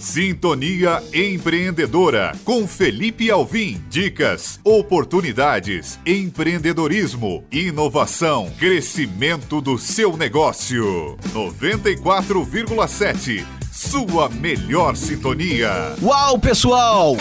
Sintonia Empreendedora com Felipe Alvim. Dicas, oportunidades, empreendedorismo, inovação, crescimento do seu negócio. 94,7. Sua melhor sintonia. Uau, pessoal!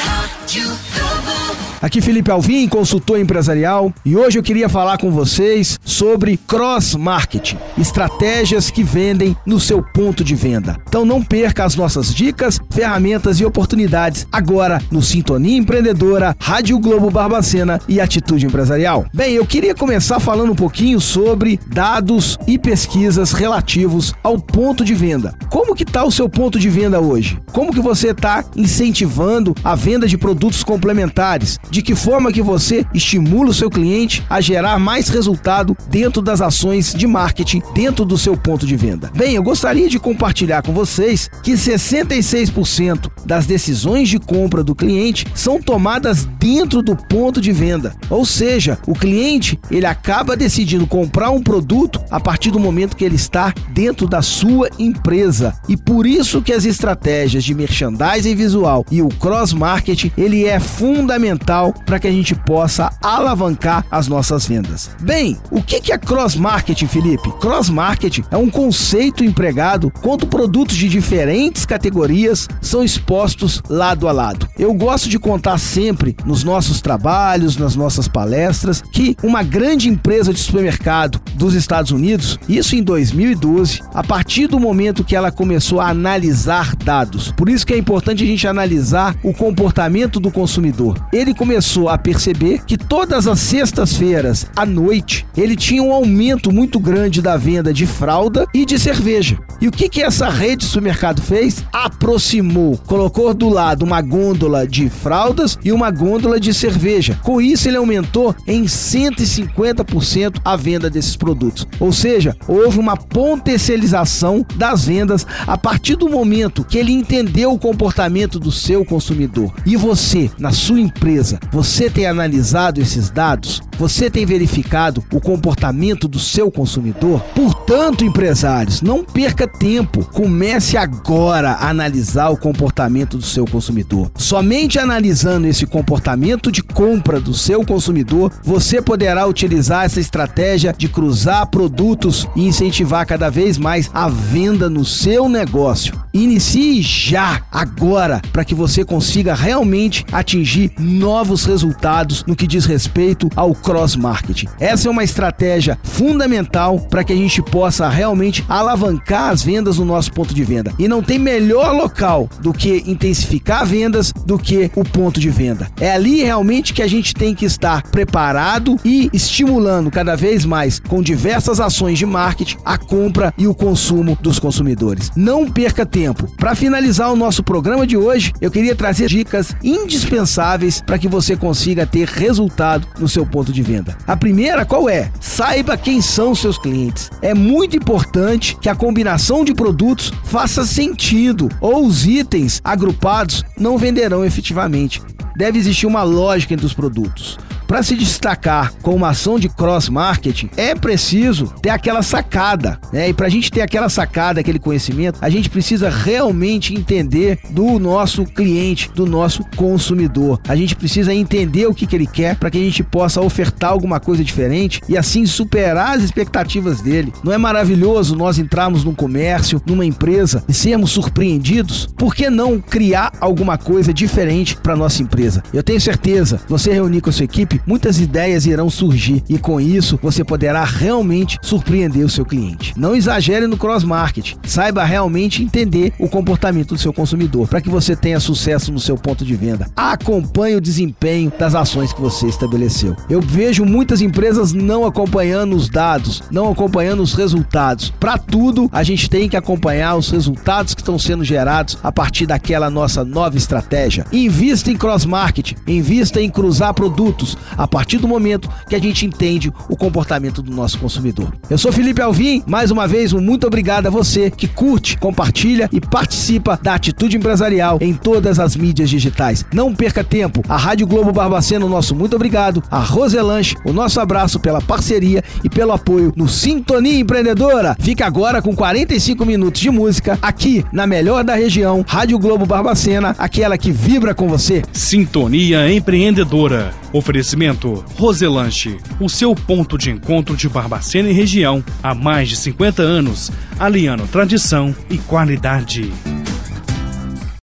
Aqui Felipe Alvim, consultor empresarial, e hoje eu queria falar com vocês sobre cross marketing, estratégias que vendem no seu ponto de venda. Então não perca as nossas dicas, ferramentas e oportunidades agora no Sintonia Empreendedora, Rádio Globo Barbacena e Atitude Empresarial. Bem, eu queria começar falando um pouquinho sobre dados e pesquisas relativos ao ponto de venda. Como que está o seu ponto de venda hoje? Como que você está incentivando a venda de produtos complementares? De que forma que você estimula o seu cliente a gerar mais resultado dentro das ações de marketing dentro do seu ponto de venda. Bem, eu gostaria de compartilhar com vocês que 66% das decisões de compra do cliente são tomadas dentro do ponto de venda. Ou seja, o cliente, ele acaba decidindo comprar um produto a partir do momento que ele está dentro da sua empresa. E por isso que as estratégias de merchandising visual e o cross marketing, ele é fundamental para que a gente possa alavancar as nossas vendas. Bem, o que é cross marketing, Felipe? Cross marketing é um conceito empregado quando produtos de diferentes categorias são expostos lado a lado. Eu gosto de contar sempre nos nossos trabalhos, nas nossas palestras, que uma grande empresa de supermercado dos Estados Unidos, isso em 2012, a partir do momento que ela começou a analisar dados, por isso que é importante a gente analisar o comportamento do consumidor. Ele começou começou a perceber que todas as sextas-feiras à noite ele tinha um aumento muito grande da venda de fralda e de cerveja. E o que que essa rede de supermercado fez? Aproximou, colocou do lado uma gôndola de fraldas e uma gôndola de cerveja. Com isso ele aumentou em 150% a venda desses produtos. Ou seja, houve uma potencialização das vendas a partir do momento que ele entendeu o comportamento do seu consumidor. E você, na sua empresa, você tem analisado esses dados? Você tem verificado o comportamento do seu consumidor? Portanto, empresários, não perca tempo. Comece agora a analisar o comportamento do seu consumidor. Somente analisando esse comportamento de compra do seu consumidor, você poderá utilizar essa estratégia de cruzar produtos e incentivar cada vez mais a venda no seu negócio. Inicie já, agora, para que você consiga realmente atingir novos resultados no que diz respeito ao cross marketing. Essa é uma estratégia fundamental para que a gente possa realmente alavancar as vendas no nosso ponto de venda. E não tem melhor local do que intensificar vendas do que o ponto de venda. É ali realmente que a gente tem que estar preparado e estimulando cada vez mais com diversas ações de marketing a compra e o consumo dos consumidores. Não perca tempo tempo. Para finalizar o nosso programa de hoje, eu queria trazer dicas indispensáveis para que você consiga ter resultado no seu ponto de venda. A primeira, qual é? Saiba quem são seus clientes. É muito importante que a combinação de produtos faça sentido ou os itens agrupados não venderão efetivamente. Deve existir uma lógica entre os produtos. Para se destacar com uma ação de cross marketing, é preciso ter aquela sacada, né? E para a gente ter aquela sacada, aquele conhecimento, a gente precisa realmente entender do nosso cliente, do nosso consumidor. A gente precisa entender o que, que ele quer para que a gente possa ofertar alguma coisa diferente e assim superar as expectativas dele. Não é maravilhoso nós entrarmos num comércio, numa empresa e sermos surpreendidos? Por que não criar alguma coisa diferente para nossa empresa? Eu tenho certeza, você reunir com a sua equipe, muitas ideias irão surgir e com isso você poderá realmente surpreender o seu cliente. Não exagere no cross marketing, saiba realmente entender o comportamento do seu consumidor para que você tenha sucesso no seu ponto de venda. Acompanhe o desempenho das ações que você estabeleceu. Eu vejo muitas empresas não acompanhando os dados, não acompanhando os resultados. Para tudo, a gente tem que acompanhar os resultados que estão sendo gerados a partir daquela nossa nova estratégia. Invista em cross marketing, invista em cruzar produtos, a partir do momento que a gente entende o comportamento do nosso consumidor. Eu sou Felipe Alvim, mais uma vez um muito obrigado a você que curte, compartilha e participa da Atitude Empresarial em todas as mídias digitais. Não perca tempo. A Rádio Globo Barbacena, o nosso muito obrigado. A Roselanche, o nosso abraço pela parceria e pelo apoio no Sintonia Empreendedora. Fica agora com 45 minutos de música aqui na melhor da região, Rádio Globo Barbacena, aquela que vibra com você. Sintonia Empreendedora. Oferecimento Roselanche, o seu ponto de encontro de Barbacena e região há mais de 50 anos, aliando tradição e qualidade.